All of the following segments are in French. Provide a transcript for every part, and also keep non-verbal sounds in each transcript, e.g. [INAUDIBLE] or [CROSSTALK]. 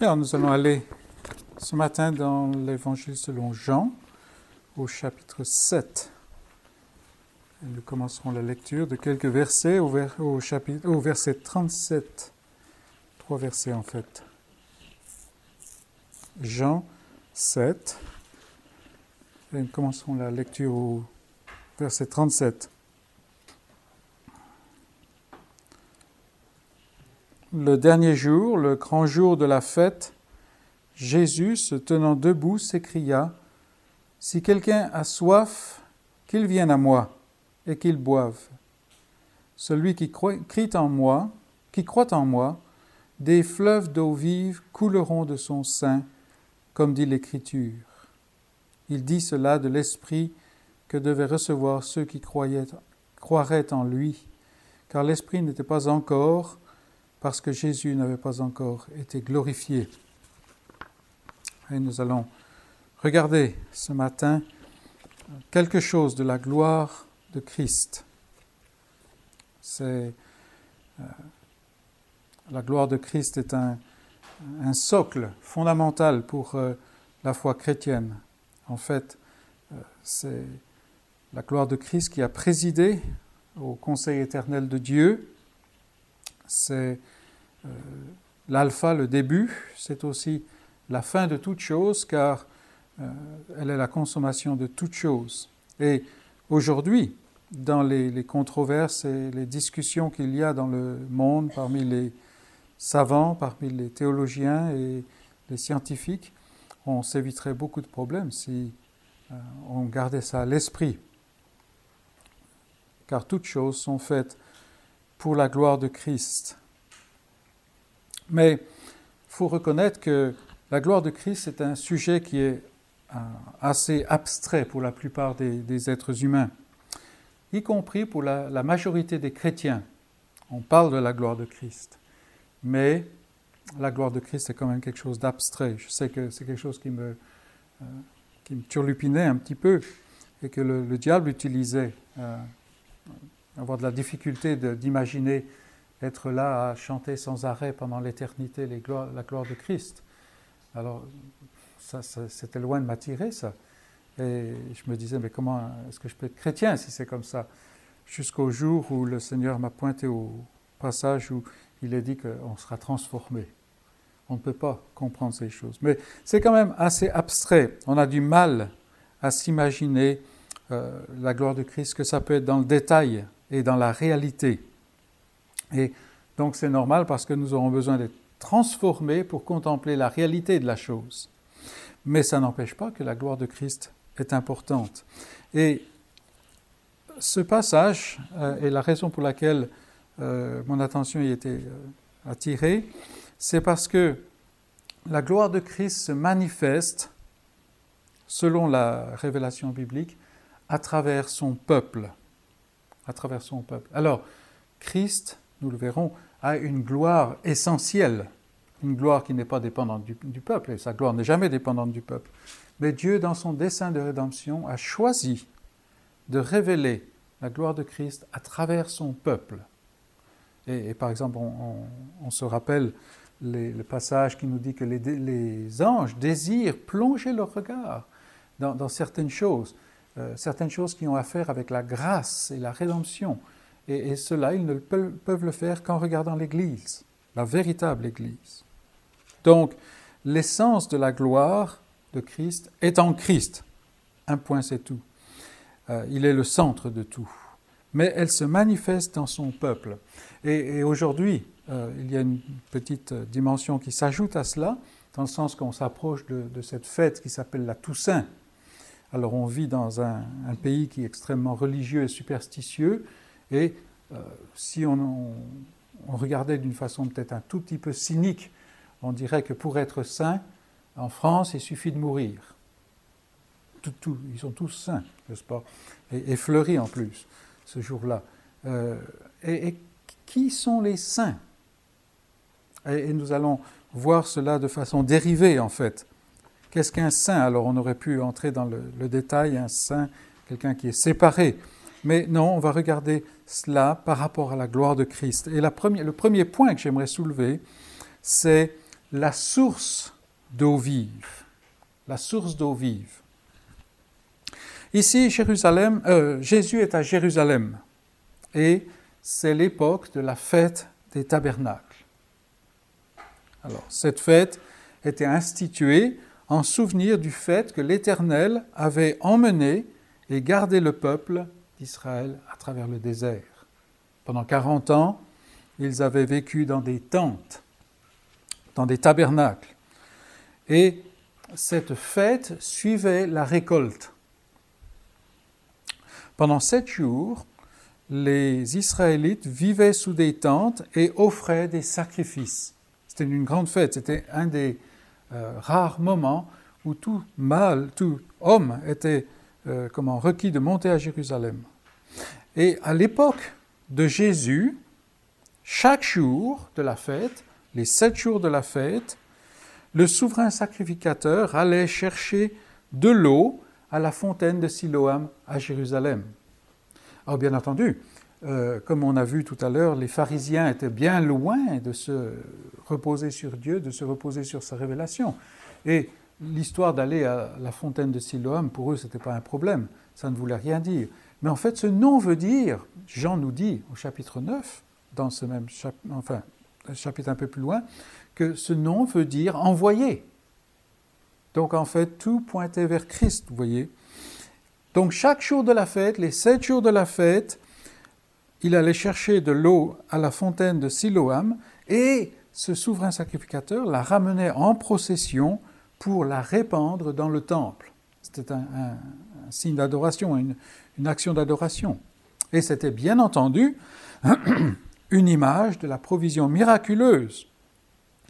Alors, nous allons aller ce matin dans l'évangile selon Jean, au chapitre 7. Et nous commencerons la lecture de quelques versets au, au, verset 37. Trois versets en fait. Jean 7. Et nous commencerons la lecture au verset 37. Le dernier jour, le grand jour de la fête, Jésus, se tenant debout, s'écria, Si quelqu'un a soif, qu'il vienne à moi et qu'il boive. Celui qui crie en moi, qui croit en moi, des fleuves d'eau vive couleront de son sein, comme dit l'Écriture. Il dit cela de l'Esprit que devaient recevoir ceux qui croyaient, croiraient en lui, car l'Esprit n'était pas encore parce que Jésus n'avait pas encore été glorifié. Et nous allons regarder ce matin quelque chose de la gloire de Christ. C'est euh, la gloire de Christ est un, socle fondamental pour euh, la foi chrétienne. En fait, euh, c'est la gloire de Christ qui a présidé au conseil éternel de Dieu c'est euh, l'alpha, le début, c'est aussi la fin de toute chose, car euh, elle est la consommation de toute chose. Et aujourd'hui, dans les, controverses et les discussions qu'il y a dans le monde parmi les savants, parmi les théologiens et les scientifiques, on s'éviterait beaucoup de problèmes si euh, on gardait ça à l'esprit. Car toutes choses sont faites pour la gloire de Christ. Mais il faut reconnaître que la gloire de Christ est un sujet qui est euh, assez abstrait pour la plupart des, êtres humains, y compris pour la, majorité des chrétiens. On parle de la gloire de Christ, mais la gloire de Christ est quand même quelque chose d'abstrait. Je sais que c'est quelque chose qui me, euh, qui me turlupinait un petit peu et que le, diable utilisait. Euh, avoir de la difficulté d'imaginer être là à chanter sans arrêt pendant l'éternité la gloire de Christ. Alors, ça, c'était loin de m'attirer, ça. Et je me disais, mais comment est-ce que je peux être chrétien si c'est comme ça? Jusqu'au jour où le Seigneur m'a pointé au passage où il est dit qu'on sera transformé. On ne peut pas comprendre ces choses. Mais c'est quand même assez abstrait. On a du mal à s'imaginer euh, la gloire de Christ, que ça peut être dans le détail et dans la réalité. Et donc c'est normal parce que nous aurons besoin d'être transformés pour contempler la réalité de la chose. Mais ça n'empêche pas que la gloire de Christ est importante. Et ce passage euh, est la raison pour laquelle euh, mon attention y était euh, attirée, c'est parce que la gloire de Christ se manifeste, selon la révélation biblique, à travers son peuple à travers son peuple. Alors, Christ, nous le verrons, a une gloire essentielle, une gloire qui n'est pas dépendante du, peuple, et sa gloire n'est jamais dépendante du peuple. Mais Dieu, dans son dessein de rédemption, a choisi de révéler la gloire de Christ à travers son peuple. Et, par exemple, on, se rappelle le passage qui nous dit que les, anges désirent plonger leur regard dans certaines choses. Euh, certaines choses qui ont à faire avec la grâce et la rédemption. Et, cela, ils ne peuvent, le faire qu'en regardant l'Église, la véritable Église. Donc, l'essence de la gloire de Christ est en Christ. Un point, c'est tout. Euh, il est le centre de tout. Mais elle se manifeste dans son peuple. Et, aujourd'hui, euh, il y a une petite dimension qui s'ajoute à cela, dans le sens qu'on s'approche de, cette fête qui s'appelle la Toussaint, alors on vit dans un, pays qui est extrêmement religieux et superstitieux, et euh, si on, regardait d'une façon peut-être un tout petit peu cynique, on dirait que pour être saint, en France, il suffit de mourir. ils sont tous saints, n'est-ce pas? Et, fleuris en plus, ce jour-là. Euh, et, qui sont les saints? Et nous allons voir cela de façon dérivée, en fait. Qu'est-ce qu'un saint? Alors on aurait pu entrer dans le, détail, un saint, quelqu'un qui est séparé. Mais non, on va regarder cela par rapport à la gloire de Christ. Et le premier point que j'aimerais soulever, c'est la source d'eau vive. La source d'eau vive. Ici, Jérusalem, euh, Jésus est à Jérusalem et c'est l'époque de la fête des tabernacles. Alors, cette fête était instituée en souvenir du fait que l'Éternel avait emmené et gardé le peuple d'Israël à travers le désert. Pendant 40 ans, ils avaient vécu dans des tentes, dans des tabernacles. Et cette fête suivait la récolte. Pendant sept jours, les Israélites vivaient sous des tentes et offraient des sacrifices. C'était une grande fête, c'était un des euh, rares moments où tout mâle, tout homme était euh, comment, requis de monter à Jérusalem. Et à l'époque de Jésus, chaque jour de la fête, les sept jours de la fête, le souverain sacrificateur allait chercher de l'eau à la fontaine de Siloam à Jérusalem. Alors bien entendu, euh, comme on a vu tout à l'heure, les pharisiens étaient bien loin de se reposer sur Dieu, de se reposer sur sa révélation. Et l'histoire d'aller à la fontaine de Siloam, pour eux, ce n'était pas un problème, ça ne voulait rien dire. Mais en fait, ce nom veut dire, Jean nous dit au chapitre 9, dans ce même chapitre, enfin, chapitre un peu plus loin, que ce nom veut dire envoyé. Donc en fait, tout pointait vers Christ, vous voyez. Donc chaque jour de la fête, les sept jours de la fête, il allait chercher de l'eau à la fontaine de Siloam et ce souverain sacrificateur la ramenait en procession pour la répandre dans le temple. C'était un, signe d'adoration, une, une action d'adoration. Et c'était bien entendu [CLEARS THROAT] une image de la provision miraculeuse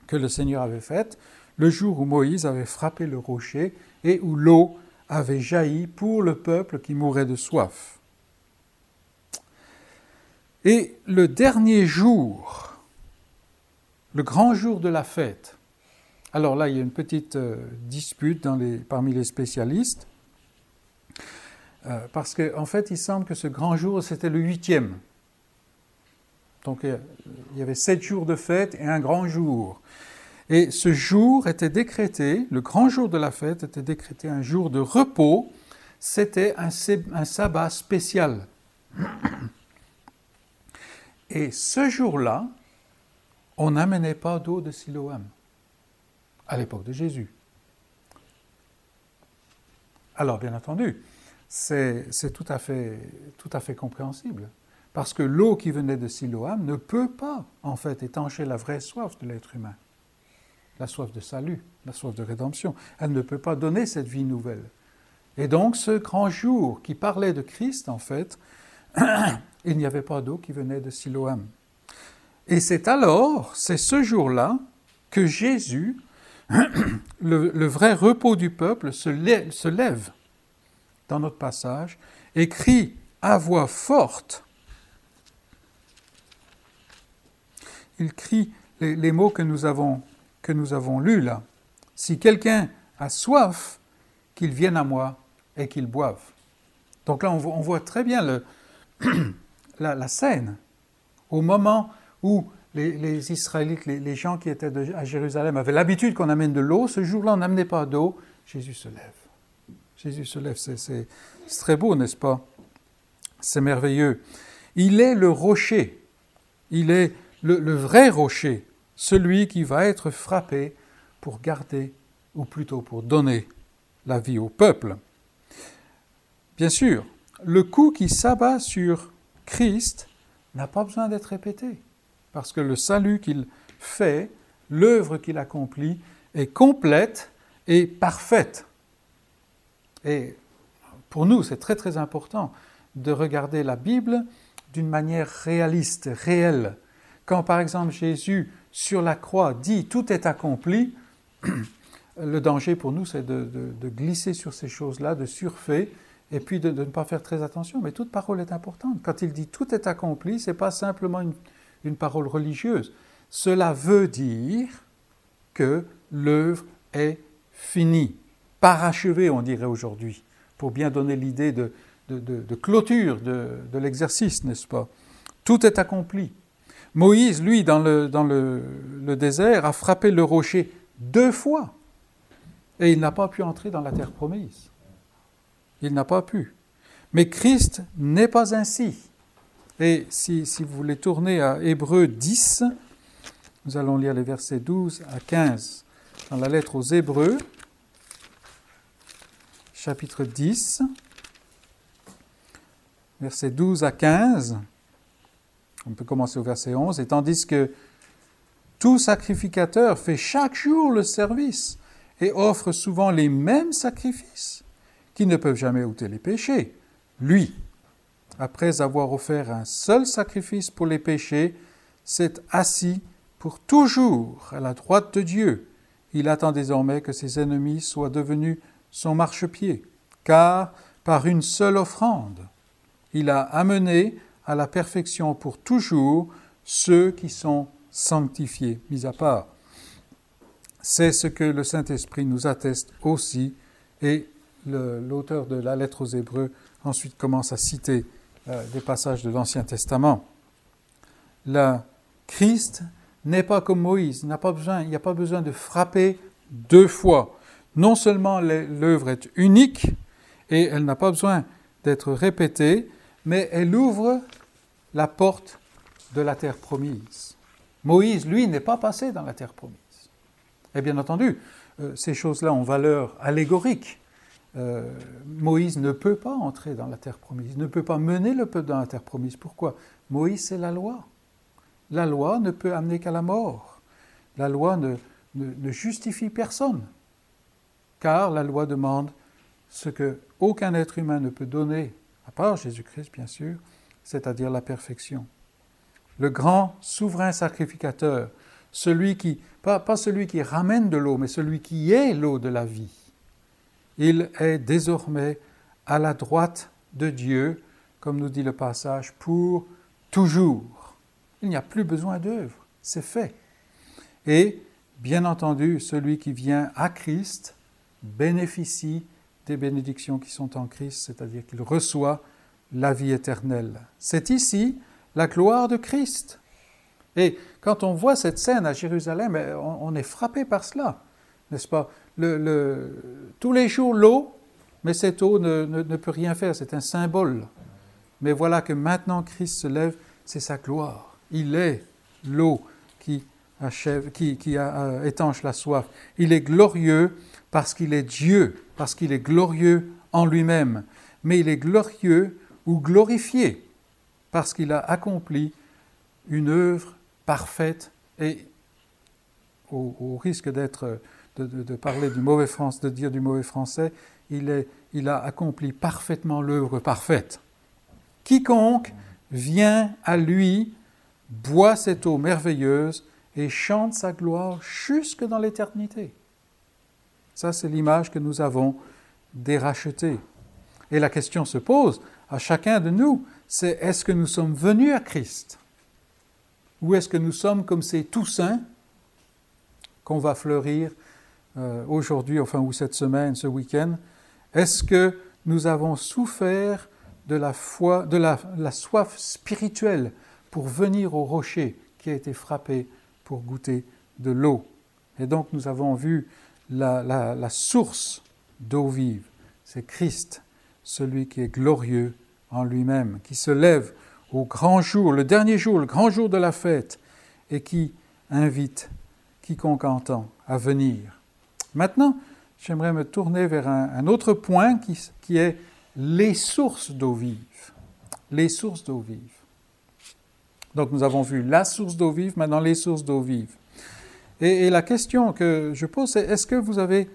que le Seigneur avait faite le jour où Moïse avait frappé le rocher et où l'eau avait jailli pour le peuple qui mourait de soif. Et le dernier jour, le grand jour de la fête, alors là, il y a une petite euh, dispute parmi les spécialistes, euh, parce qu'en fait, il semble que ce grand jour, c'était le huitième. Donc, il y avait sept jours de fête et un grand jour. Et ce jour était décrété, le grand jour de la fête était décrété un jour de repos, c'était un, un sabbat spécial. Et ce jour-là, on n'amenait pas d'eau de Siloam à l'époque de Jésus. Alors, bien entendu, c'est tout, à fait, compréhensible. Parce que l'eau qui venait de Siloam ne peut pas, en fait, étancher la vraie soif de l'être humain. La soif de salut, la soif de rédemption. Elle ne peut pas donner cette vie nouvelle. Et donc, ce grand jour qui parlait de Christ, en fait, [CLEARS THROAT] il n'y avait pas d'eau qui venait de Siloam. Et c'est alors, c'est ce jour-là, que Jésus [CLEARS THROAT] le, vrai repos du peuple se lève, dans notre passage et crie à voix forte. Il crie les, mots que nous, avons, que nous avons lus là. Si quelqu'un a soif, qu'il vienne à moi et qu'il boive. Donc là, on voit, très bien le, [CLEARS THROAT] la, scène. Au moment où les, Israélites, les, gens qui étaient à Jérusalem avaient l'habitude qu'on amène de l'eau. Ce jour-là, on n'amenait pas d'eau. Jésus se lève. Jésus se lève. C'est très beau, n'est-ce pas? C'est merveilleux. Il est le rocher. Il est le vrai rocher, celui qui va être frappé pour garder, ou plutôt pour donner la vie au peuple. Bien sûr, le coup qui s'abat sur Christ n'a pas besoin d'être répété parce que le salut qu'il fait, l'œuvre qu'il accomplit, est complète et parfaite. Et pour nous, c'est très très important de regarder la Bible d'une manière réaliste, réelle. Quand par exemple Jésus sur la croix dit tout est accompli, [CLEARS THROAT] le danger pour nous c'est de, glisser sur ces choses-là, de surfer et puis de, ne pas faire très attention. Mais toute parole est importante. Quand il dit tout est accompli, ce n'est pas simplement une, parole religieuse. Cela veut dire que l'œuvre est finie, parachevée, on dirait aujourd'hui, pour bien donner l'idée de, clôture de, l'exercice, n'est-ce pas? Tout est accompli. Moïse, lui, dans, le désert, a frappé le rocher deux fois. Et il n'a pas pu entrer dans la terre promise. Il n'a pas pu. Mais Christ n'est pas ainsi. Et si, vous voulez tourner à Hébreu 10, nous allons lire les versets 12 à 15 dans la lettre aux Hébreux, chapitre 10, versets 12 à 15. On peut commencer au verset 11. Et tandis que tout sacrificateur fait chaque jour le service et offre souvent les mêmes sacrifices qui ne peuvent jamais ôter les péchés. Lui, après avoir offert un seul sacrifice pour les péchés, s'est assis pour toujours à la droite de Dieu. Il attend désormais que ses ennemis soient devenus son marchepied, car par une seule offrande, il a amené à la perfection pour toujours ceux qui sont sanctifiés, mis à part. C'est ce que le Saint-Esprit nous atteste aussi, et l'auteur de la lettre aux Hébreux ensuite commence à citer euh, des passages de l'Ancien Testament. Le Christ n'est pas comme Moïse, il n'y a pas besoin de frapper deux fois. Non seulement l'œuvre est unique et elle n'a pas besoin d'être répétée, mais elle ouvre la porte de la terre promise. Moïse, lui, n'est pas passé dans la terre promise. Et bien entendu, euh, ces choses-là ont valeur allégorique. Euh, Moïse ne peut pas entrer dans la terre promise, ne peut pas mener le peuple dans la terre promise. Pourquoi? Moïse, c'est la loi. La loi ne peut amener qu'à la mort. La loi ne, justifie personne, car la loi demande ce que aucun être humain ne peut donner, à part Jésus-Christ bien sûr, c'est-à-dire la perfection. Le grand souverain sacrificateur, celui qui, pas celui qui ramène de l'eau, mais celui qui est l'eau de la vie, il est désormais à la droite de Dieu, comme nous dit le passage, pour toujours. Il n'y a plus besoin d'œuvre, c'est fait. Et, bien entendu, celui qui vient à Christ bénéficie des bénédictions qui sont en Christ, c'est-à-dire qu'il reçoit la vie éternelle. C'est ici la gloire de Christ. Et quand on voit cette scène à Jérusalem, on, est frappé par cela, n'est-ce pas? Tous les jours l'eau, mais cette eau ne, peut rien faire, c'est un symbole. Mais voilà que maintenant Christ se lève, c'est sa gloire. Il est l'eau qui, achève, qui, étanche la soif. Il est glorieux parce qu'il est Dieu, parce qu'il est glorieux en lui-même. Mais il est glorieux ou glorifié parce qu'il a accompli une œuvre parfaite et au risque d'être de, parler du mauvais français, de dire du mauvais français, il, est, il a accompli parfaitement l'œuvre parfaite. Quiconque vient à lui, boit cette eau merveilleuse et chante sa gloire jusque dans l'éternité. Ça, c'est l'image que nous avons des rachetés. Et la question se pose à chacun de nous, c'est est-ce que nous sommes venus à Christ? Ou est-ce que nous sommes comme ces Toussaint qu'on va fleurir euh, aujourd'hui, enfin, ou cette semaine, ce week-end, est-ce que nous avons souffert de la foi, de la, soif spirituelle pour venir au rocher qui a été frappé pour goûter de l'eau? Et donc, nous avons vu la, la source d'eau vive. C'est Christ, celui qui est glorieux en lui-même, qui se lève au grand jour, le dernier jour, le grand jour de la fête, et qui invite quiconque entend à venir Maintenant, j'aimerais me tourner vers un, autre point qui, est les sources d'eau vive. Les sources d'eau vive. Donc nous avons vu la source d'eau vive, maintenant les sources d'eau vive. Et, la question que je pose, c'est est-ce que vous avez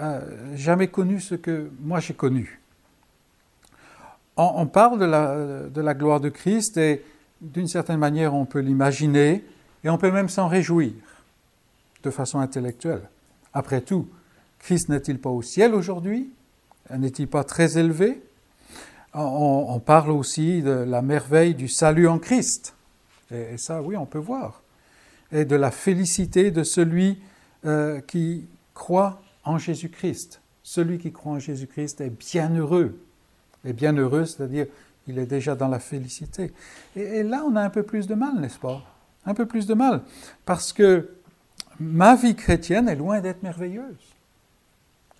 euh, jamais connu ce que moi j'ai connu? On, parle de la, de la gloire de Christ et d'une certaine manière on peut l'imaginer et on peut même s'en réjouir de façon intellectuelle. Après tout, Christ n'est-il pas au ciel aujourd'hui? N'est-il pas très élevé? On, parle aussi de la merveille du salut en Christ. Et, ça, oui, on peut voir. Et de la félicité de celui euh, qui croit en Jésus-Christ. Celui qui croit en Jésus-Christ est bienheureux. Et bienheureux, c'est-à-dire il est déjà dans la félicité. et là, on a un peu plus de mal, n'est-ce pas? Un peu plus de mal, parce que ma vie chrétienne est loin d'être merveilleuse.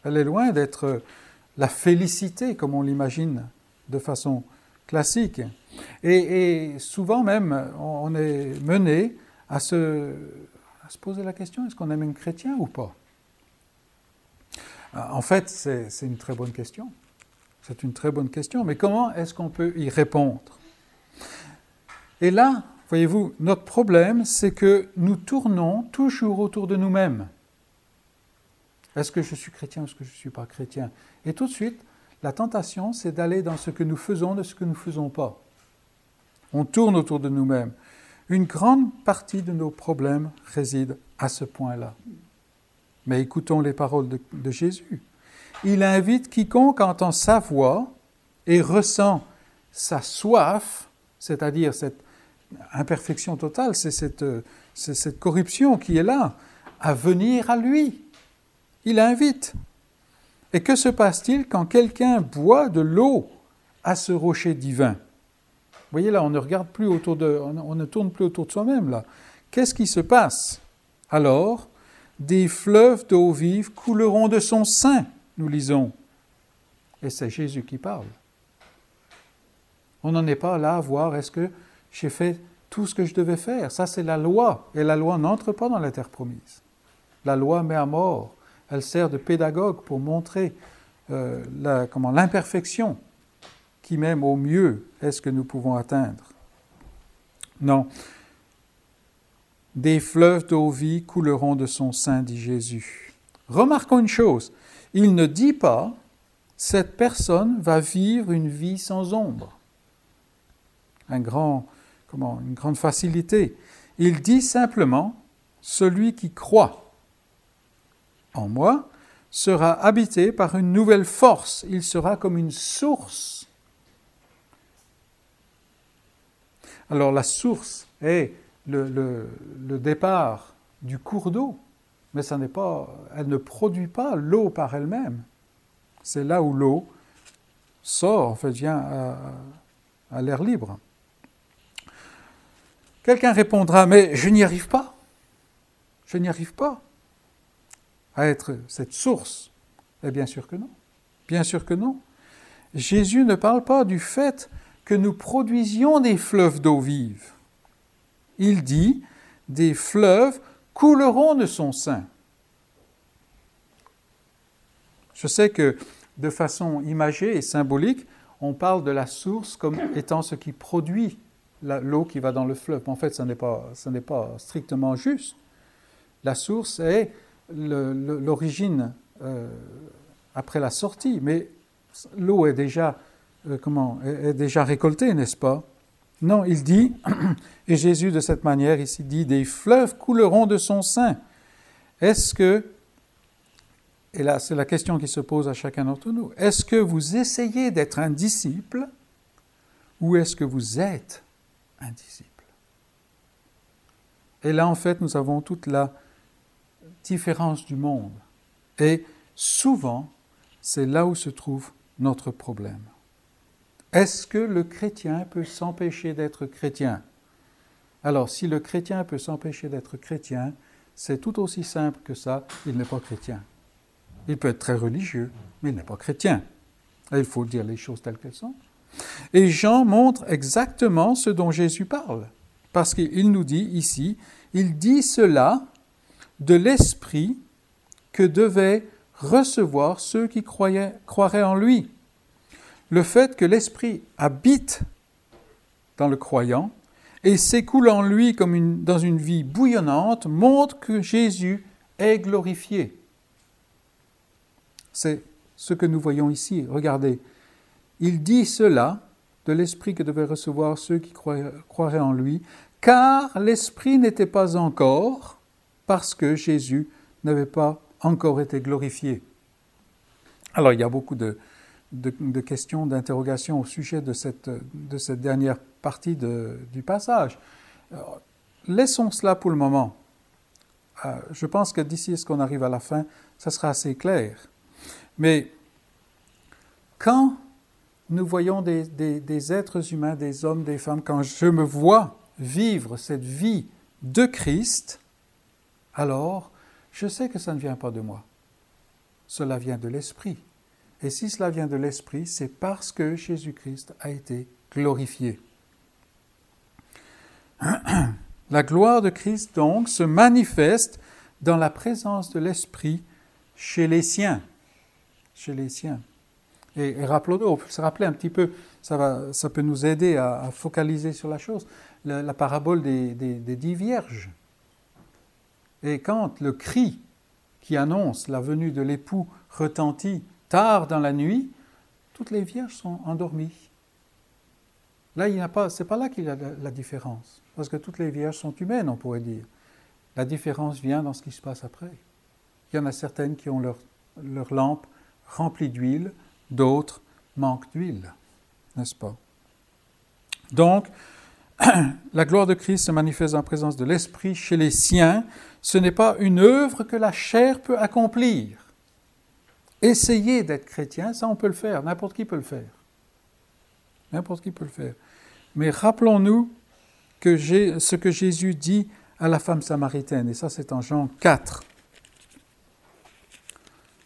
Elle est loin d'être la félicité comme on l'imagine de façon classique. Et, souvent même, on est mené à se, à se poser la question, est-ce qu'on est même chrétien ou pas? En fait, c'est une très bonne question. C'est une très bonne question, mais comment est-ce qu'on peut y répondre? Et là, voyez-vous, notre problème, c'est que nous tournons toujours autour de nous-mêmes. Est-ce que je suis chrétien ou est-ce que je ne suis pas chrétien? Et tout de suite, la tentation, c'est d'aller dans ce que nous faisons de ce que nous ne faisons pas. On tourne autour de nous-mêmes. Une grande partie de nos problèmes réside à ce point-là. Mais écoutons les paroles de, de Jésus il invite quiconque entend sa voix et ressent sa soif, c'est-à-dire cette imperfection totale, c'est cette, cette, corruption qui est là, à venir à lui. Il invite. Et que se passe-t-il quand quelqu'un boit de l'eau à ce rocher divin? Vous voyez là, on ne regarde plus autour de, on ne tourne plus autour de soi-même là. Qu'est-ce qui se passe? Alors, des fleuves d'eau vive couleront de son sein nous lisons. Et c'est Jésus qui parle. On n'en est pas là à voir est-ce que j'ai fait tout ce que je devais faire. Ça, c'est la loi. Et la loi n'entre pas dans la terre promise. La loi met à mort. Elle sert de pédagogue pour montrer euh, l'imperfection qui même au mieux est ce que nous pouvons atteindre. Non. Des fleuves d'eau vie couleront de son sein, dit Jésus. Remarquons une chose. Il ne dit pas cette personne va vivre une vie sans ombre. Un grand, une grande facilité. Il dit simplement celui qui croit en moi sera habité par une nouvelle force. Il sera comme une source. Alors la source est le, départ du cours d'eau mais elle ne produit pas l'eau par elle-même. C'est là où l'eau sort, en fait, vient à, l'air libre. Quelqu'un répondra, mais je n'y arrive pas. Je n'y arrive pas à être cette source. Eh bien sûr que non. Bien sûr que non. Jésus ne parle pas du fait que nous produisions des fleuves d'eau vive. Il dit des fleuves couleront de son sein. Je sais que de façon imagée et symbolique, on parle de la source comme étant ce qui produit l'eau qui va dans le fleuve. En fait, ce n'est pas, pas, strictement juste. La source est l'origine euh, après la sortie, mais l'eau est déjà, euh, comment, est déjà récoltée, n'est-ce pas? Non, il dit, [CLEARS THROAT] et Jésus de cette manière ici dit, des fleuves couleront de son sein. Est-ce que, et là c'est la question qui se pose à chacun d'entre nous, est-ce que vous essayez d'être un disciple ou est-ce que vous êtes Et là en fait nous avons toute la différence du monde. Et souvent c'est là où se trouve notre problème. Est-ce que le chrétien peut s'empêcher d'être chrétien? Alors, si le chrétien peut s'empêcher d'être chrétien, c'est tout aussi simple que ça, il n'est pas chrétien. Il peut être très religieux, mais il n'est pas chrétien. il faut dire les choses telles qu'elles sont. Et Jean montre exactement ce dont Jésus parle, parce qu'il nous dit ici, il dit cela de l'esprit que devaient recevoir ceux qui croyaient, croiraient en lui le fait que l'Esprit habite dans le croyant et s'écoule en lui comme dans une vie bouillonnante montre que Jésus est glorifié. C'est ce que nous voyons ici. Regardez, il dit cela de l'Esprit que devaient recevoir ceux qui croiraient en lui, car l'Esprit n'était pas encore, parce que Jésus n'avait pas encore été glorifié. Alors il y a beaucoup de, questions, d'interrogations au sujet de cette, de cette dernière partie du passage. laissons cela pour le moment. Euh, je pense que d'ici ce qu'on arrive à la fin, ça sera assez clair. Mais quand nous voyons des, êtres humains, des hommes, des femmes, quand je me vois vivre cette vie de Christ, alors je sais que ça ne vient pas de moi. Cela vient de l'Esprit. Et si cela vient de l'Esprit, c'est parce que Jésus-Christ a été glorifié. [CLEARS THROAT] La gloire de Christ, donc, se manifeste dans la présence de l'Esprit chez les siens. Chez les siens. Et, rappelons-nous, on peut se rappeler un petit peu, ça, va, ça peut nous aider à, focaliser sur la chose, la, parabole des, des dix vierges. Et quand le cri qui annonce la venue de l'époux retentit tard dans la nuit, toutes les vierges sont endormies. Là, il n'y pas, c'est pas là qu'il y a la, différence, parce que toutes les vierges sont humaines, on pourrait dire. La différence vient dans ce qui se passe après. Il y en a certaines qui ont leur, leur lampe remplie d'huile, d'autres manquent d'huile, n'est-ce pas? Donc, [CLEARS THROAT] la gloire de Christ se manifeste en présence de l'Esprit chez les siens. Ce n'est pas une œuvre que la chair peut accomplir. Essayer d'être chrétien, ça on peut le faire, n'importe qui peut le faire. N'importe qui peut le faire. Mais rappelons-nous ce que Jésus dit à la femme samaritaine, et ça c'est en Jean 4.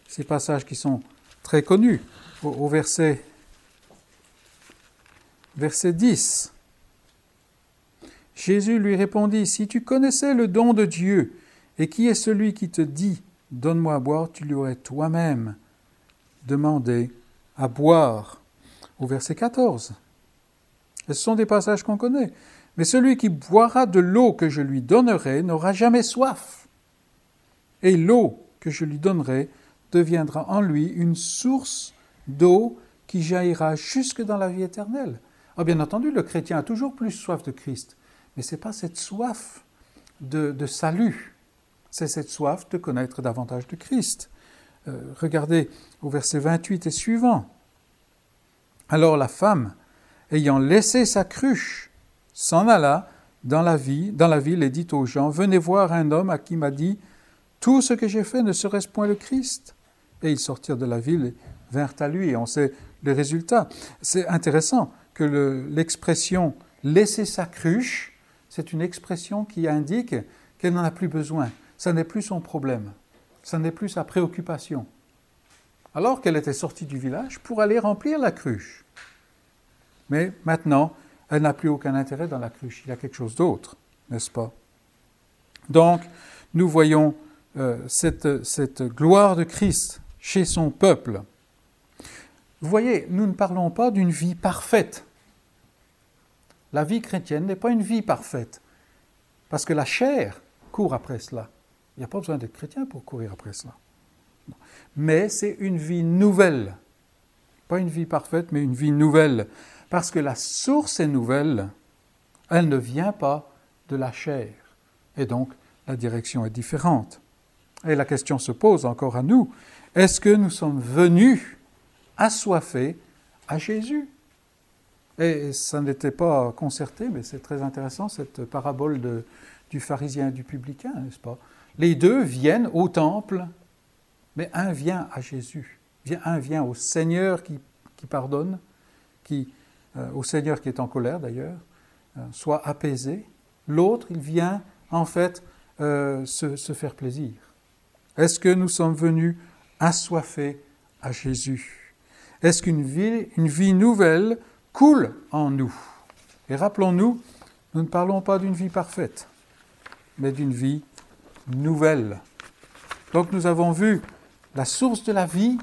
Ces passages qui sont très connus au, verset, verset 10. Jésus lui répondit, Si tu connaissais le don de Dieu, et qui est celui qui te dit, Donne-moi à boire, tu lui aurais toi-même demandé à boire. Au verset 14. ce sont des passages qu'on connaît. Mais celui qui boira de l'eau que je lui donnerai n'aura jamais soif. Et l'eau que je lui donnerai deviendra en lui une source d'eau qui jaillira jusque dans la vie éternelle. Ah, bien entendu, le chrétien a toujours plus soif de Christ, mais ce n'est pas cette soif de, salut, c'est cette soif de connaître davantage de Christ. Euh, regardez au verset 28 et suivant. Alors la femme, ayant laissé sa cruche, s'en alla dans la, dans la ville et dit aux gens, Venez voir un homme à qui m'a dit, Tout ce que j'ai fait ne serait-ce point le Christ Et ils sortirent de la ville vinrent à lui, et on sait le résultat. C'est intéressant que l'expression laisser sa cruche, c'est une expression qui indique qu'elle n'en a plus besoin. Ça n'est plus son problème. Ça n'est plus sa préoccupation. Alors qu'elle était sortie du village pour aller remplir la cruche. Mais maintenant, elle n'a plus aucun intérêt dans la cruche. Il y a quelque chose d'autre, n'est-ce pas? Donc, nous voyons euh, cette, cette gloire de Christ chez son peuple. Vous voyez, nous ne parlons pas d'une vie parfaite. La vie chrétienne n'est pas une vie parfaite, parce que la chair court après cela. Il n'y a pas besoin d'être chrétien pour courir après cela. Mais c'est une vie nouvelle. Pas une vie parfaite, mais une vie nouvelle. Parce que la source est nouvelle, elle ne vient pas de la chair. Et donc, la direction est différente. Et la question se pose encore à nous. Est-ce que nous sommes venus assoiffés à Jésus Et ça n'était pas concerté, mais c'est très intéressant, cette parabole de, du pharisien et du publicain, n'est-ce pas? Les deux viennent au temple, mais un vient à Jésus, un vient au Seigneur qui, pardonne, qui, euh, au Seigneur qui est en colère d'ailleurs, euh, soit apaisé. L'autre, il vient en fait euh, se, se, faire plaisir. Est-ce que nous sommes venus assoiffés à Jésus? Est-ce qu'une vie, nouvelle coule en nous? Et rappelons-nous, nous ne parlons pas d'une vie parfaite mais d'une vie nouvelle. Donc nous avons vu la source de la vie,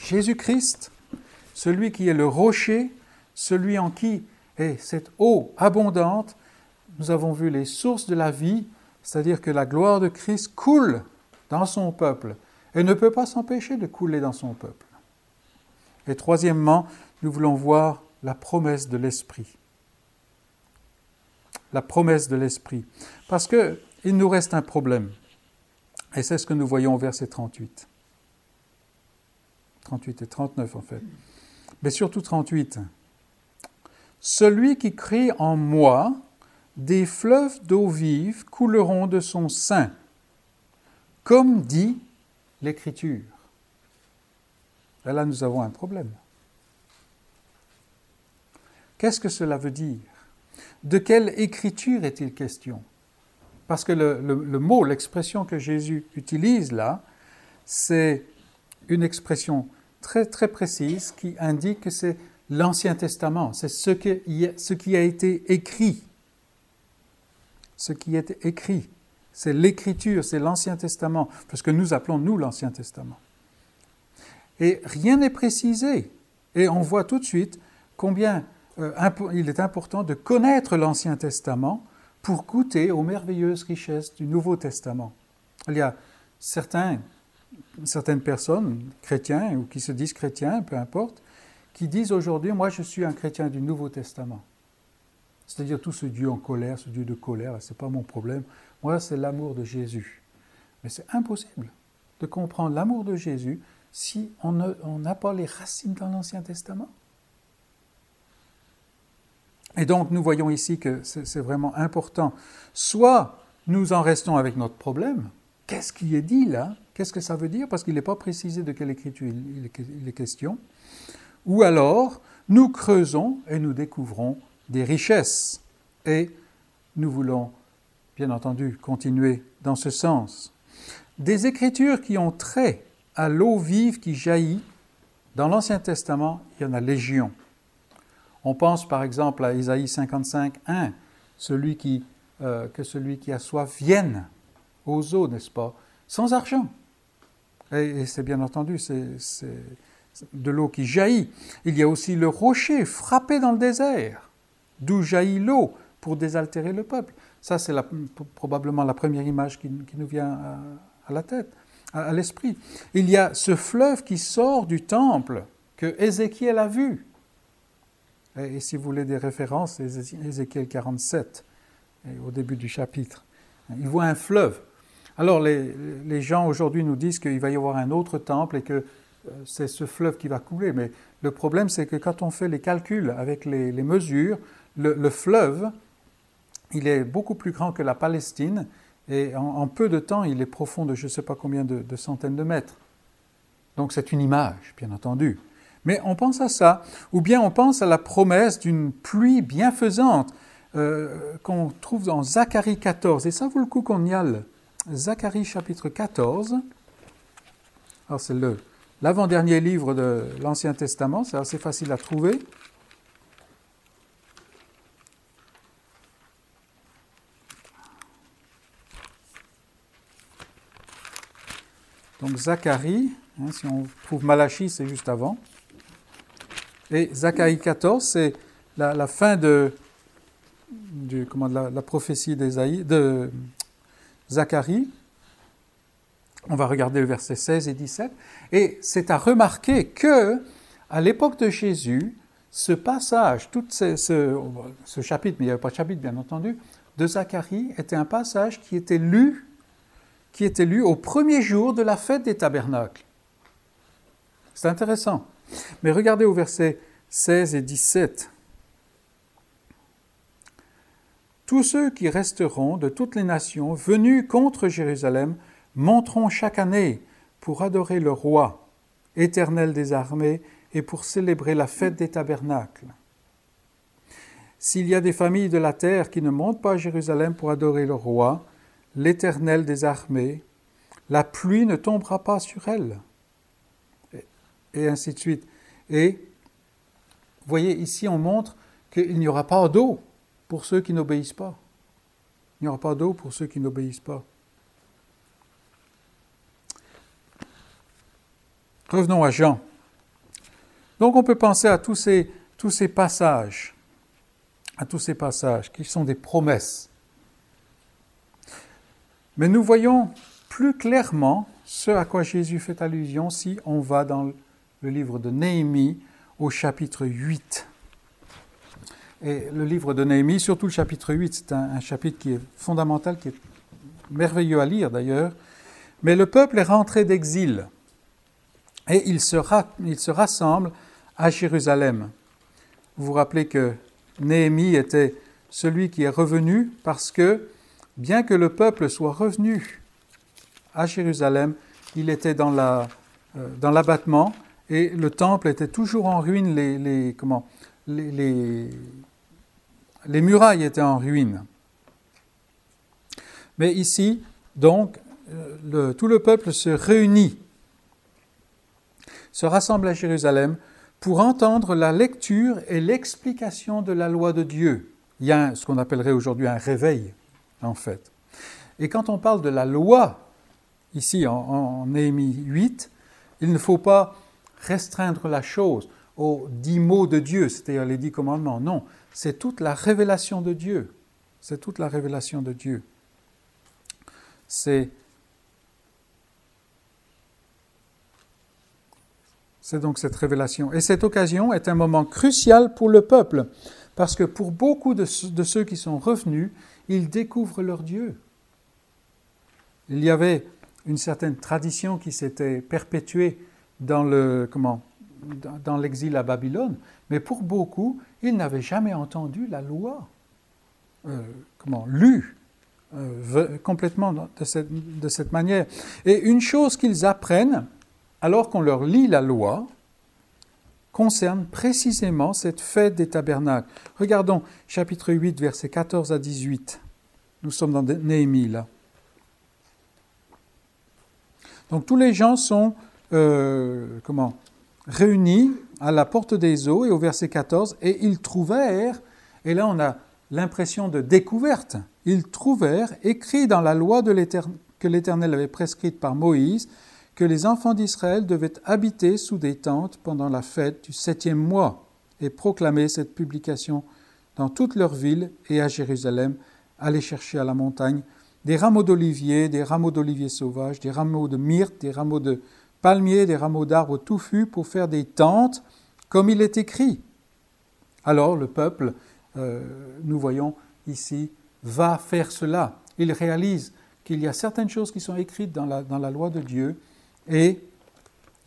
Jésus-Christ, celui qui est le rocher, celui en qui est cette eau abondante. Nous avons vu les sources de la vie, c'est-à-dire que la gloire de Christ coule dans son peuple et ne peut pas s'empêcher de couler dans son peuple. Et troisièmement, nous voulons voir la promesse de l'Esprit la promesse de l'Esprit. Parce qu'il nous reste un problème. Et c'est ce que nous voyons au verset 38. 38 et 39 en fait. Mais surtout 38. Celui qui crie en moi, des fleuves d'eau vive couleront de son sein, comme dit l'Écriture. Là, nous avons un problème. Qu'est-ce que cela veut dire? De quelle écriture est-il question? Parce que le, mot, l'expression que Jésus utilise là, c'est une expression très très précise qui indique que c'est l'Ancien Testament, c'est ce, qui a été écrit. Ce qui est écrit, c'est l'écriture, c'est l'Ancien Testament, parce que nous appelons nous l'Ancien Testament. Et rien n'est précisé. Et on voit tout de suite combien euh, il est important de connaître l'Ancien Testament pour goûter aux merveilleuses richesses du Nouveau Testament. Il y a certains, certaines personnes, chrétiens ou qui se disent chrétiens, peu importe, qui disent aujourd'hui, moi je suis un chrétien du Nouveau Testament. C'est-à-dire tout ce Dieu en colère, ce Dieu de colère, ce n'est pas mon problème. Moi, c'est l'amour de Jésus. Mais c'est impossible de comprendre l'amour de Jésus si on n'a pas les racines dans l'Ancien Testament. Et donc nous voyons ici que c'est vraiment important. Soit nous en restons avec notre problème, qu'est-ce qui est dit là? Qu'est-ce que ça veut dire? Parce qu'il n'est pas précisé de quelle écriture il est question. Ou alors nous creusons et nous découvrons des richesses. Et nous voulons bien entendu continuer dans ce sens. Des écritures qui ont trait à l'eau vive qui jaillit, dans l'Ancien Testament, il y en a légion. On pense par exemple à Isaïe 55, 1, celui euh, que celui qui a soif vienne aux eaux, n'est-ce pas, sans argent. Et, c'est bien entendu, c'est de l'eau qui jaillit. Il y a aussi le rocher frappé dans le désert, d'où jaillit l'eau pour désaltérer le peuple. Ça, c'est probablement la première image qui, nous vient à, la tête, à, l'esprit. Il y a ce fleuve qui sort du temple que Ézéchiel a vu. Et, si vous voulez des références, Ézéchiel 47, au début du chapitre. Il voit un fleuve. Alors les, les gens aujourd'hui nous disent qu'il va y avoir un autre temple et que euh, c'est ce fleuve qui va couler. Mais le problème, c'est que quand on fait les calculs avec les, les mesures, le, fleuve, il est beaucoup plus grand que la Palestine et en, peu de temps, il est profond de je ne sais pas combien de, centaines de mètres. Donc c'est une image, bien entendu. Mais on pense à ça, ou bien on pense à la promesse d'une pluie bienfaisante euh, qu'on trouve dans Zacharie 14. Et ça vaut le coup qu'on y aille. Zacharie chapitre 14. Alors c'est le, l'avant-dernier livre de l'Ancien Testament, c'est assez facile à trouver. Donc Zacharie, hein, si on trouve Malachie, c'est juste avant. Et Zacharie 14, c'est la, fin de, la, prophétie de Zacharie. On va regarder le verset 16 et 17. Et c'est à remarquer que, à l'époque de Jésus, ce passage, tout ce, ce, chapitre, mais il n'y avait pas de chapitre bien entendu, de Zacharie était un passage qui était lu, qui était lu au premier jour de la fête des tabernacles. C'est intéressant. Mais regardez au verset 16 et 17. Tous ceux qui resteront de toutes les nations venus contre Jérusalem monteront chaque année pour adorer le roi, éternel des armées, et pour célébrer la fête des tabernacles. S'il y a des familles de la terre qui ne montent pas à Jérusalem pour adorer le roi, l'éternel des armées, la pluie ne tombera pas sur elles et ainsi de suite. Et vous voyez, ici, on montre qu'il n'y aura pas d'eau pour ceux qui n'obéissent pas. Il n'y aura pas d'eau pour ceux qui n'obéissent pas. Revenons à Jean. Donc on peut penser à tous ces passages, à tous ces passages qui sont des promesses. Mais nous voyons plus clairement ce à quoi Jésus fait allusion si on va dans le livre de Néhémie au chapitre 8. Et le livre de Néhémie, surtout le chapitre 8, c'est un, chapitre qui est fondamental, qui est merveilleux à lire d'ailleurs. Mais le peuple est rentré d'exil et il se, il se rassemble à Jérusalem. Vous vous rappelez que Néhémie était celui qui est revenu parce que, bien que le peuple soit revenu à Jérusalem, il était dans l'abattement la, euh, dans et le temple était toujours en ruine, les, comment, les, les, murailles étaient en ruine. Mais ici, donc, euh, tout le peuple se réunit, se rassemble à Jérusalem pour entendre la lecture et l'explication de la loi de Dieu. Il y a ce qu'on appellerait aujourd'hui un réveil, en fait. Et quand on parle de la loi, ici en, en Néhémie 8, il ne faut pas restreindre la chose aux dix mots de Dieu, c'est-à-dire les dix commandements. Non, c'est toute la révélation de Dieu. C'est toute la révélation de Dieu. C'est C'est donc cette révélation. Et cette occasion est un moment crucial pour le peuple, parce que pour beaucoup de, ceux qui sont revenus, ils découvrent leur Dieu. Il y avait une certaine tradition qui s'était perpétuée dans l'exil à Babylone, mais pour beaucoup, ils n'avaient jamais entendu la loi, euh, comment lue euh, complètement de cette, de cette manière. Et une chose qu'ils apprennent, alors qu'on leur lit la loi, concerne précisément cette fête des tabernacles. Regardons chapitre 8, versets 14 à 18. Nous sommes dans Néhémie là. Donc tous les gens sont euh, comment, réunis à la porte des eaux et au verset 14, et ils trouvèrent, et là on a l'impression de découverte, ils trouvèrent écrit dans la loi de que l'Éternel avait prescrite par Moïse, que les enfants d'Israël devaient habiter sous des tentes pendant la fête du septième mois et proclamer cette publication dans toutes leurs villes et à Jérusalem, aller chercher à la montagne des rameaux d'olivier, des rameaux d'olivier sauvages, des rameaux de myrte, des rameaux de palmiers, des rameaux d'arbres touffus pour faire des tentes, comme il est écrit. Alors le peuple, euh, nous voyons ici, va faire cela. Il réalise qu'il y a certaines choses qui sont écrites dans la, dans la loi de Dieu et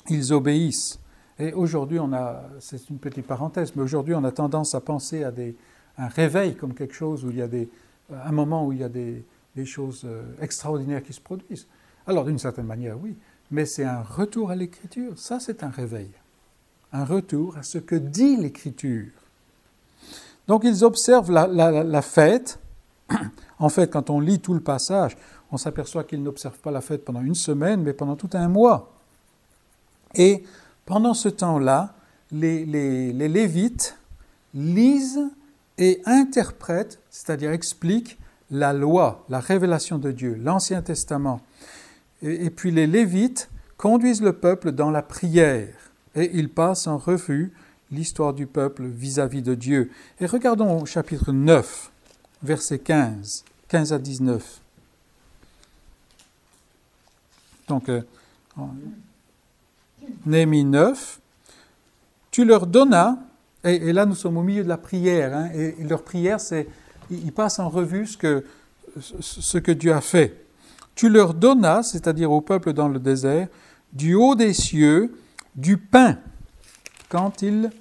ils obéissent. Et aujourd'hui, on a, c'est une petite parenthèse, mais aujourd'hui, on a tendance à penser à des, un réveil comme quelque chose où il y a des, un moment où il y a des, choses euh, extraordinaires qui se produisent. Alors, d'une certaine manière, oui, mais c'est un retour à l'écriture. Ça, c'est un réveil. Un retour à ce que dit l'écriture. Donc, ils observent la fête. En fait, quand on lit tout le passage, on s'aperçoit qu'ils n'observent pas la fête pendant une semaine, mais pendant tout un mois. Et pendant ce temps-là, les, Lévites lisent et interprètent, c'est-à-dire expliquent la loi, la révélation de Dieu, l'Ancien Testament. Et, puis les Lévites conduisent le peuple dans la prière et ils passent en revue l'histoire du peuple vis-à-vis -vis de Dieu. Et regardons au chapitre 9, verset 15, 15 à 19. Donc, euh, Néhémie 9, tu leur donnas, et, là nous sommes au milieu de la prière, hein, et, leur prière, c'est, ils, passent en revue ce que, ce que Dieu a fait. Tu leur donnas, c'est-à-dire au peuple dans le désert, du haut des cieux, du pain quand ils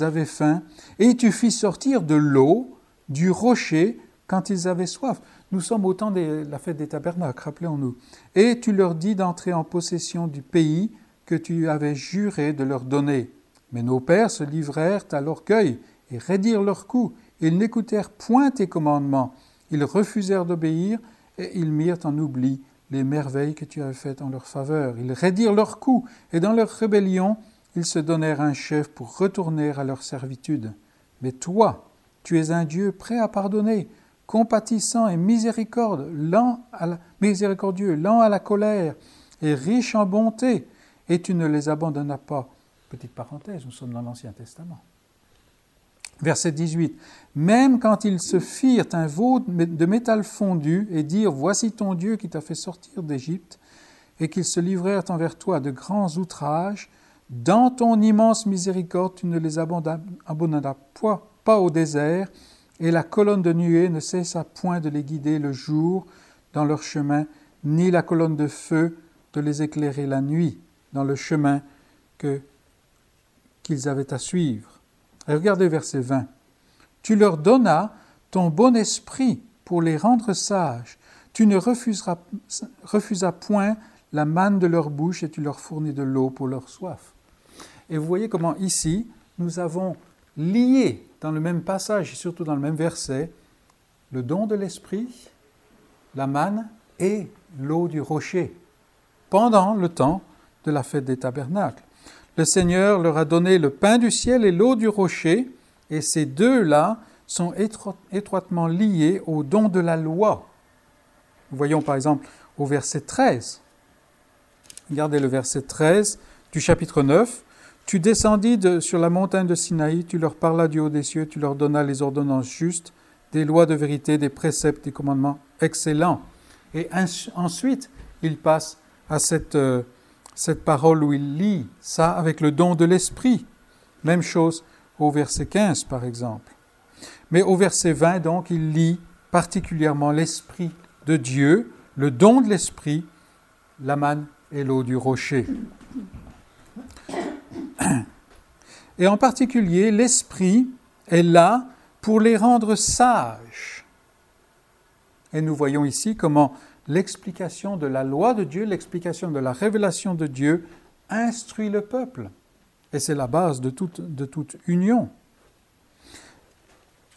avaient faim, et tu fis sortir de l'eau du rocher quand ils avaient soif. Nous sommes au temps de la fête des tabernacles, rappelons-nous. Et tu leur dis d'entrer en possession du pays que tu avais juré de leur donner. Mais nos pères se livrèrent à l'orgueil et raidirent leur cou. Ils n'écoutèrent point tes commandements. Ils refusèrent d'obéir et ils mirent en oubli les merveilles que tu avais faites en leur faveur. Ils raidirent leur cou et dans leur rébellion, ils se donnèrent un chef pour retourner à leur servitude. Mais toi, tu es un Dieu prêt à pardonner, compatissant et miséricorde, lent à la, miséricordieux, lent à la colère et riche en bonté, et tu ne les abandonnas pas. Petite parenthèse, nous sommes dans l'Ancien Testament. Verset 18. Même quand ils se firent un veau de métal fondu et dirent Voici ton Dieu qui t'a fait sortir d'Égypte, et qu'ils se livrèrent envers toi de grands outrages, dans ton immense miséricorde, tu ne les abandonnas pas au désert, et la colonne de nuée ne cessa point de les guider le jour dans leur chemin, ni la colonne de feu de les éclairer la nuit dans le chemin qu'ils avaient à suivre. Et regardez verset 20. Tu leur donnas ton bon esprit pour les rendre sages. Tu ne refusas, refusas point la manne de leur bouche et tu leur fournis de l'eau pour leur soif. Et vous voyez comment ici, nous avons lié dans le même passage et surtout dans le même verset le don de l'esprit la manne et l'eau du rocher pendant le temps de la fête des tabernacles. Le Seigneur leur a donné le pain du ciel et l'eau du rocher, et ces deux-là sont étroitement liés au don de la loi. Voyons par exemple au verset 13. Regardez le verset 13 du chapitre 9. Tu descendis sur la montagne de Sinaï, tu leur parlas du haut des cieux, tu leur donnas les ordonnances justes, des lois de vérité, des préceptes, des commandements excellents. Et ensuite, il passe à cette, euh, cette parole où il lit ça avec le don de l'esprit. Même chose au verset 15, par exemple. Mais au verset 20, donc, il lit particulièrement l'esprit de Dieu, le don de l'esprit, la manne et l'eau du rocher. [CLEARS THROAT] Et en particulier, l'esprit est là pour les rendre sages. Et nous voyons ici comment l'explication de la loi de Dieu, l'explication de la révélation de Dieu instruit le peuple. Et c'est la base de toute, union.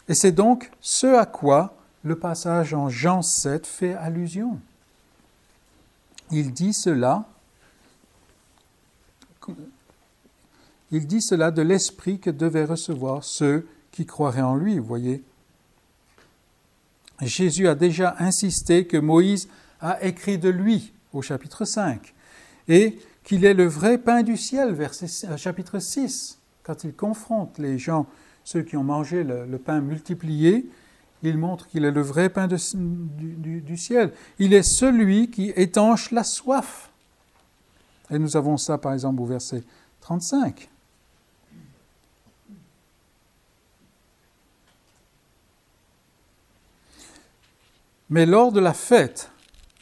Et c'est donc ce à quoi le passage en Jean 7 fait allusion. Il dit cela, il dit cela de l'esprit que devaient recevoir ceux qui croiraient en lui, vous voyez. Jésus a déjà insisté que Moïse a écrit de lui au chapitre 5 et qu'il est le vrai pain du ciel, verset, euh, chapitre 6, quand il confronte les gens, ceux qui ont mangé le, pain multiplié, il montre qu'il est le vrai pain du, du, ciel. Il est celui qui étanche la soif. Et nous avons ça par exemple au verset 35. Mais lors de la fête,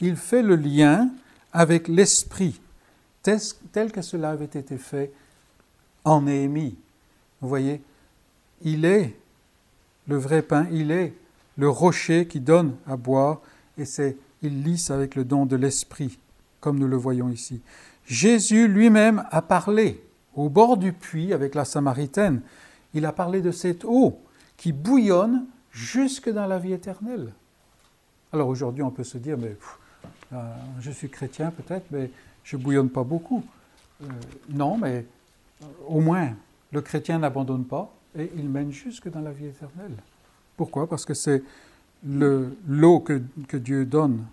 il fait le lien avec l'esprit, tel que cela avait été fait en Néhémie. Vous voyez, il est le vrai pain, il est le rocher qui donne à boire, et c'est il lisse avec le don de l'esprit, comme nous le voyons ici. Jésus lui-même a parlé au bord du puits avec la Samaritaine. Il a parlé de cette eau qui bouillonne jusque dans la vie éternelle. Alors aujourd'hui, on peut se dire, mais je suis chrétien peut-être, mais je bouillonne pas beaucoup. Euh, non, mais euh, au moins, le chrétien n'abandonne pas et il mène jusque dans la vie éternelle. Pourquoi? Parce que c'est l'eau que, que Dieu donne,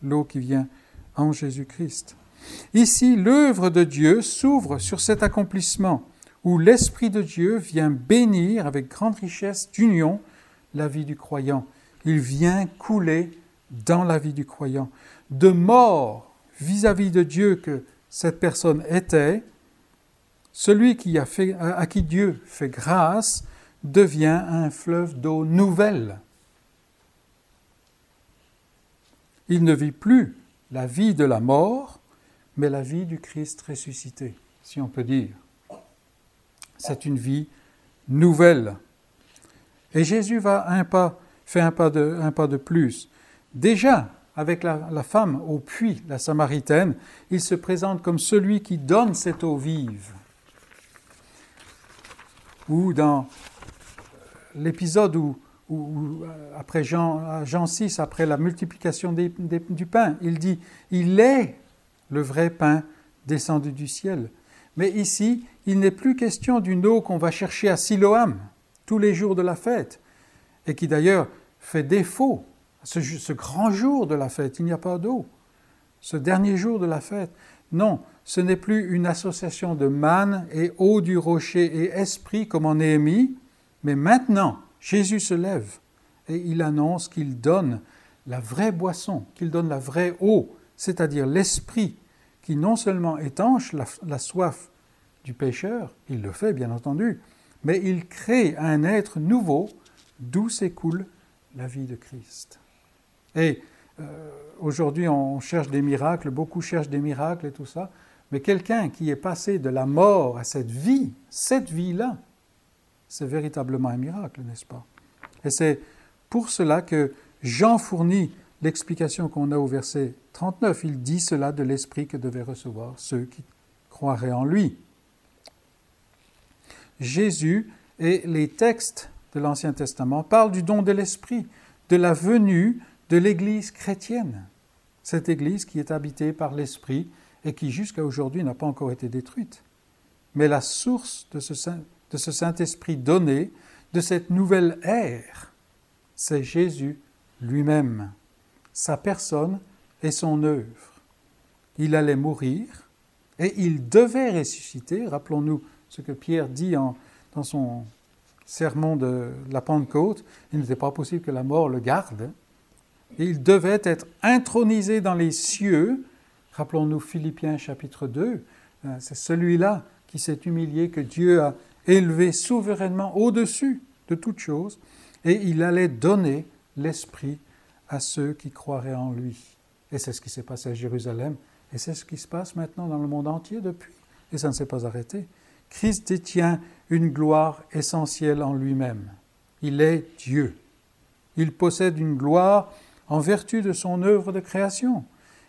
l'eau qui vient en Jésus-Christ. Ici, l'œuvre de Dieu s'ouvre sur cet accomplissement où l'Esprit de Dieu vient bénir avec grande richesse d'union la vie du croyant. Il vient couler dans la vie du croyant. De mort vis-à-vis de Dieu que cette personne était, celui à qui Dieu fait grâce devient un fleuve d'eau nouvelle. Il ne vit plus la vie de la mort, mais la vie du Christ ressuscité, si on peut dire. C'est une vie nouvelle. Et Jésus va un pas, fait un pas de, un pas de plus. Déjà, avec la, femme au puits, la Samaritaine, il se présente comme celui qui donne cette eau vive. Ou dans l'épisode où, après Jean, Jean 6, après la multiplication du pain, il dit, il est le vrai pain descendu du ciel. Mais ici, il n'est plus question d'une eau qu'on va chercher à Siloam tous les jours de la fête, et qui d'ailleurs fait défaut ce, grand jour de la fête, il n'y a pas d'eau. Ce dernier jour de la fête. Non, ce n'est plus une association de manne et eau du rocher et esprit comme en Néhémie, mais maintenant, Jésus se lève et il annonce qu'il donne la vraie boisson, qu'il donne la vraie eau, c'est-à-dire l'esprit qui non seulement étanche la, la, soif du pécheur, il le fait bien entendu, mais il crée un être nouveau d'où s'écoule la vie de Christ. Et euh, aujourd'hui, on cherche des miracles, beaucoup cherchent des miracles et tout ça, mais quelqu'un qui est passé de la mort à cette vie, cette vie-là, c'est véritablement un miracle, n'est-ce pas? Et c'est pour cela que Jean fournit l'explication qu'on a au verset 39. Il dit cela de l'Esprit que devaient recevoir ceux qui croiraient en lui. Jésus et les textes de l'Ancien Testament parlent du don de l'Esprit, de la venue de l'Église chrétienne, cette Église qui est habitée par l'Esprit et qui jusqu'à aujourd'hui n'a pas encore été détruite. Mais la source de ce, de ce Saint-Esprit donné, de cette nouvelle ère, c'est Jésus lui-même, sa personne et son œuvre. Il allait mourir et il devait ressusciter. Rappelons-nous ce que Pierre dit en, dans son sermon de la Pentecôte. Il n'était pas possible que la mort le garde. il devait être intronisé dans les cieux. Rappelons-nous Philippiens chapitre 2. Euh, c'est celui-là qui s'est humilié, que Dieu a élevé souverainement au-dessus de toute chose. Et il allait donner l'Esprit à ceux qui croiraient en lui. Et c'est ce qui s'est passé à Jérusalem. Et c'est ce qui se passe maintenant dans le monde entier depuis. Et ça ne s'est pas arrêté. Christ détient une gloire essentielle en lui-même. Il est Dieu. Il possède une gloire en vertu de son œuvre de création.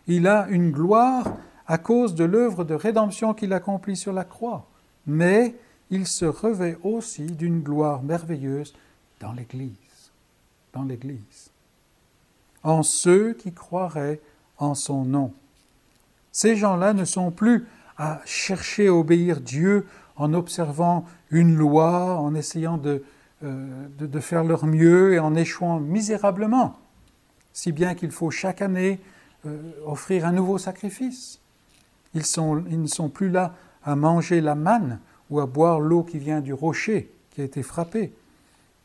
Il a une gloire à cause de l'œuvre de rédemption qu'il accomplit sur la croix. Mais il se revêt aussi d'une gloire merveilleuse dans l'Église. Dans l'Église. En ceux qui croiraient en son nom. Ces gens-là ne sont plus à chercher à obéir Dieu en observant une loi, en essayant de, euh, de, faire leur mieux et en échouant misérablement, si bien qu'il faut chaque année euh, offrir un nouveau sacrifice. Ils, sont, ils ne sont plus là à manger la manne ou à boire l'eau qui vient du rocher qui a été frappé,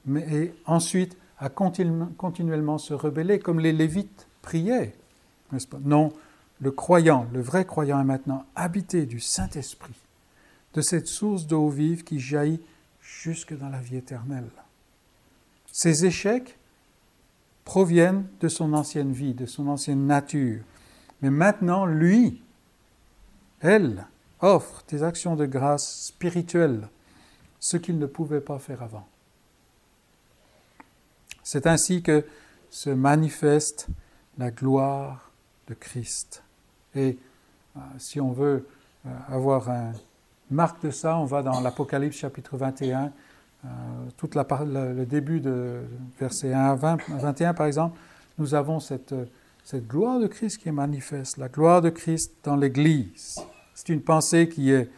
mais ensuite à continuellement se rebeller comme les Lévites priaient, pas? Non, le croyant, le vrai croyant est maintenant habité du Saint-Esprit de cette source d'eau vive qui jaillit jusque dans la vie éternelle. Ces échecs proviennent de son ancienne vie, de son ancienne nature. Mais maintenant, lui, elle, offre des actions de grâce spirituelles, ce qu'il ne pouvait pas faire avant. C'est ainsi que se manifeste la gloire de Christ. Et euh, si on veut euh, avoir un, marque de ça, on va dans l'Apocalypse chapitre 21, euh, toute le, début de verset 1 à 21 par exemple, nous avons cette, cette gloire de Christ qui est manifeste, la gloire de Christ dans l'Église. C'est une pensée qui est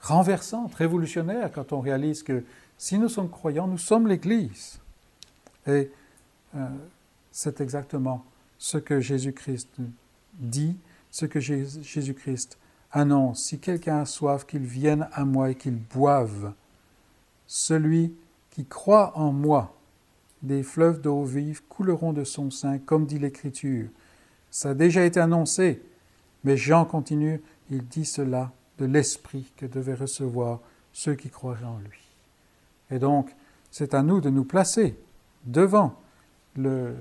renversante, révolutionnaire quand on réalise que si nous sommes croyants, nous sommes l'Église. Et euh, c'est exactement ce que Jésus-Christ dit, ce que Jésus-Christ annonce, si quelqu'un a soif, qu'il vienne à moi et qu'il boive. Celui qui croit en moi, des fleuves d'eau vive couleront de son sein, comme dit l'Écriture. Ça a déjà été annoncé, mais Jean continue, il dit cela de l'Esprit que devaient recevoir ceux qui croiraient en lui. Et donc, c'est à nous de nous placer devant le,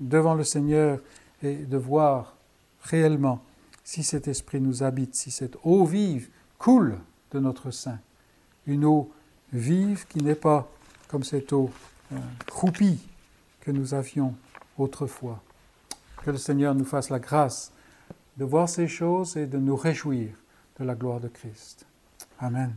devant le Seigneur et de voir réellement si cet esprit nous habite, si cette eau vive coule de notre sein, une eau vive qui n'est pas comme cette eau euh, croupie que nous avions autrefois. Que le Seigneur nous fasse la grâce de voir ces choses et de nous réjouir de la gloire de Christ. Amen.